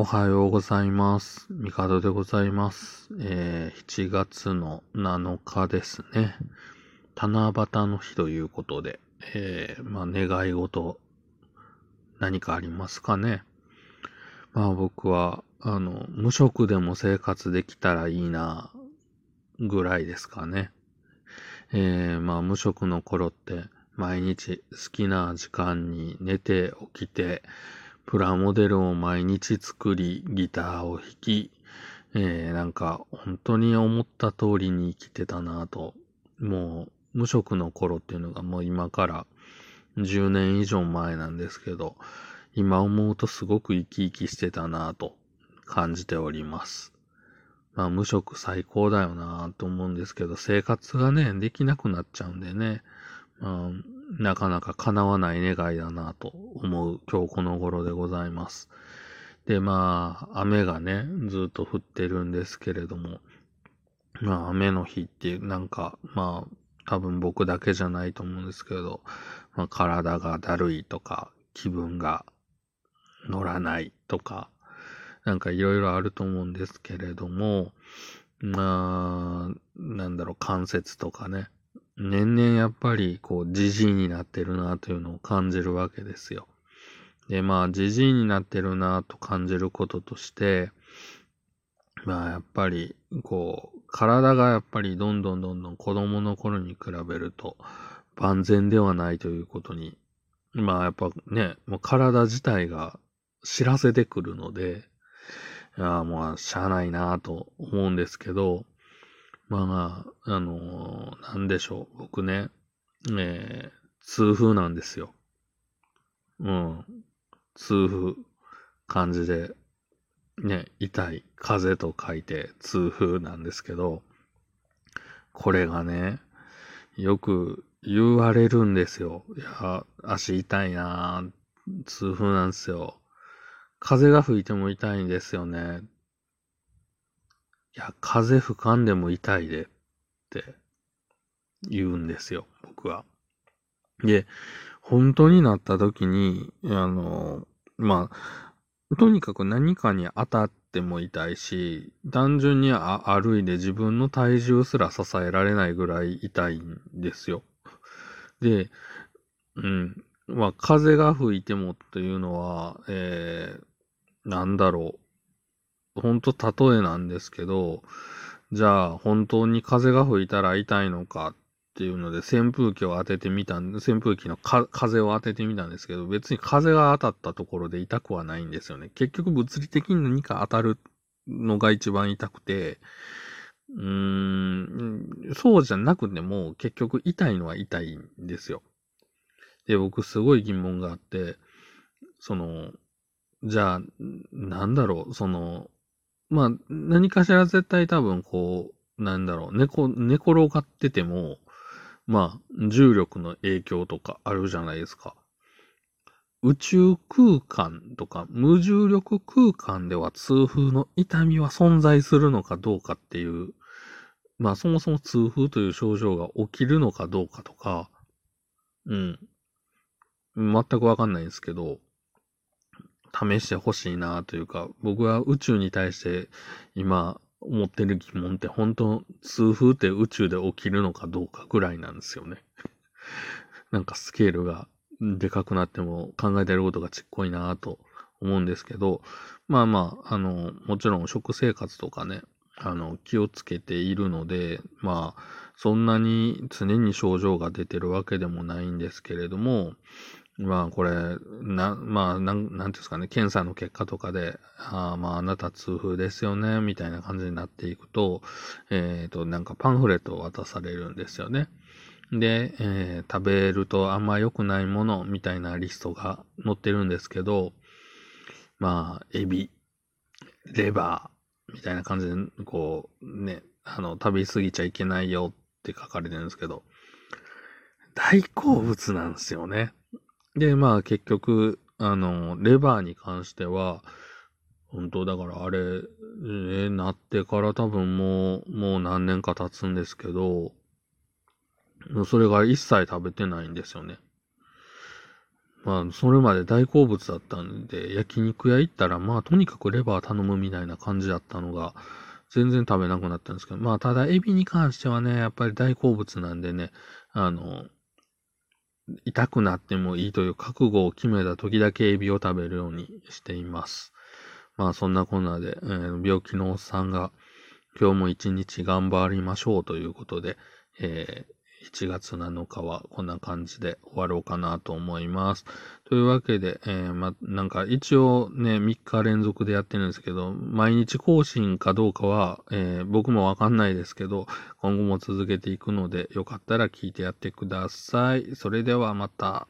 おはようございます。ミカドでございます。えー、7月の7日ですね。七夕の日ということで、えー、まあ、願い事、何かありますかね？まあ僕は、あの、無職でも生活できたらいいな、ぐらいですかね。えー、まあ無職の頃って、毎日好きな時間に寝て起きて、プラモデルを毎日作り、ギターを弾き、えー、なんか本当に思った通りに生きてたなぁと。もう無職の頃っていうのがもう今から10年以上前なんですけど、今思うとすごく生き生きしてたなぁと感じております。まあ無職最高だよなぁと思うんですけど、生活がね、できなくなっちゃうんでね、まあ、なかなか叶わない願いだなと思う今日この頃でございます。で、まあ、雨がね、ずっと降ってるんですけれども、まあ、雨の日ってなんか、まあ、多分僕だけじゃないと思うんですけど、まあ、体がだるいとか、気分が乗らないとか、なんかいろいろあると思うんですけれども、まあ、なんだろう、関節とかね、年々やっぱりこう、じじいになってるなというのを感じるわけですよ。で、まあ、じじいになってるなと感じることとして、まあ、やっぱり、こう、体がやっぱりどんどんどんどん子供の頃に比べると万全ではないということに、まあ、やっぱね、もう体自体が知らせてくるので、いや、もう、しゃあないなと思うんですけど、まあま、ああのーなんでしょう。僕ね、えー、痛風なんですよ。うん。痛風、漢字で、ね、痛い、風邪と書いて痛風なんですけど、これがね、よく言われるんですよ。いや、足痛いなぁ痛風なんですよ。風が吹いても痛いんですよね。や、風吹かんでも痛いでって言うんですよ、僕は。で、本当になった時に、あの、まあ、とにかく何かに当たっても痛いし、単純に歩いて自分の体重すら支えられないぐらい痛いんですよ。で、うん。まあ、風が吹いてもっていうのは、えー、なんだろう。本当例えなんですけど、じゃあ本当に風が吹いたら痛いのかっていうので扇風機を当ててみたん、扇風機のか風を当ててみたんですけど、別に風が当たったところで痛くはないんですよね。結局物理的に何か当たるのが一番痛くて、うーん、そうじゃなくても結局痛いのは痛いんですよ。で、僕すごい疑問があって、その、じゃあ、なんだろう、その、まあ、何かしら絶対多分こう、なんだろう、寝こ、寝転がってても、まあ、重力の影響とかあるじゃないですか。宇宙空間とか無重力空間では痛風の痛みは存在するのかどうかっていう、まあそもそも痛風という症状が起きるのかどうかとか、うん。全くわかんないんですけど、試してほしいなというか、僕は宇宙に対して今思ってる疑問って本当、痛風って宇宙で起きるのかどうかぐらいなんですよね。なんかスケールがでかくなっても考えてることがちっこいなと思うんですけど、まあまあ、あの、もちろん食生活とかね、あの、気をつけているので、まあ、そんなに常に症状が出てるわけでもないんですけれども、まあこれ、な、まあ、なん、なんていうんですかね、検査の結果とかで、あまああなた痛風ですよね、みたいな感じになっていくと、えっ、ー、と、なんかパンフレットを渡されるんですよね。で、えー、食べるとあんま良くないもの、みたいなリストが載ってるんですけど、まあ、エビ、レバー、みたいな感じで、こう、ね、あの、食べ過ぎちゃいけないよって書かれてるんですけど、大好物なんですよね。で、まあ結局、あの、レバーに関しては、本当だからあれ、えー、なってから多分もう、もう何年か経つんですけど、それが一切食べてないんですよね。まあ、それまで大好物だったんで、焼肉屋行ったら、まあ、とにかくレバー頼むみたいな感じだったのが、全然食べなくなったんですけど、まあ、ただ、エビに関してはね、やっぱり大好物なんでね、あの、痛くなってもいいという覚悟を決めた時だけエビを食べるようにしています。まあ、そんなこんなで、えー、病気のおっさんが、今日も一日頑張りましょうということで、えー1月7日はこんな感じで終わろうかなと思います。というわけで、えー、ま、なんか一応ね、3日連続でやってるんですけど、毎日更新かどうかは、えー、僕もわかんないですけど、今後も続けていくので、よかったら聞いてやってください。それではまた。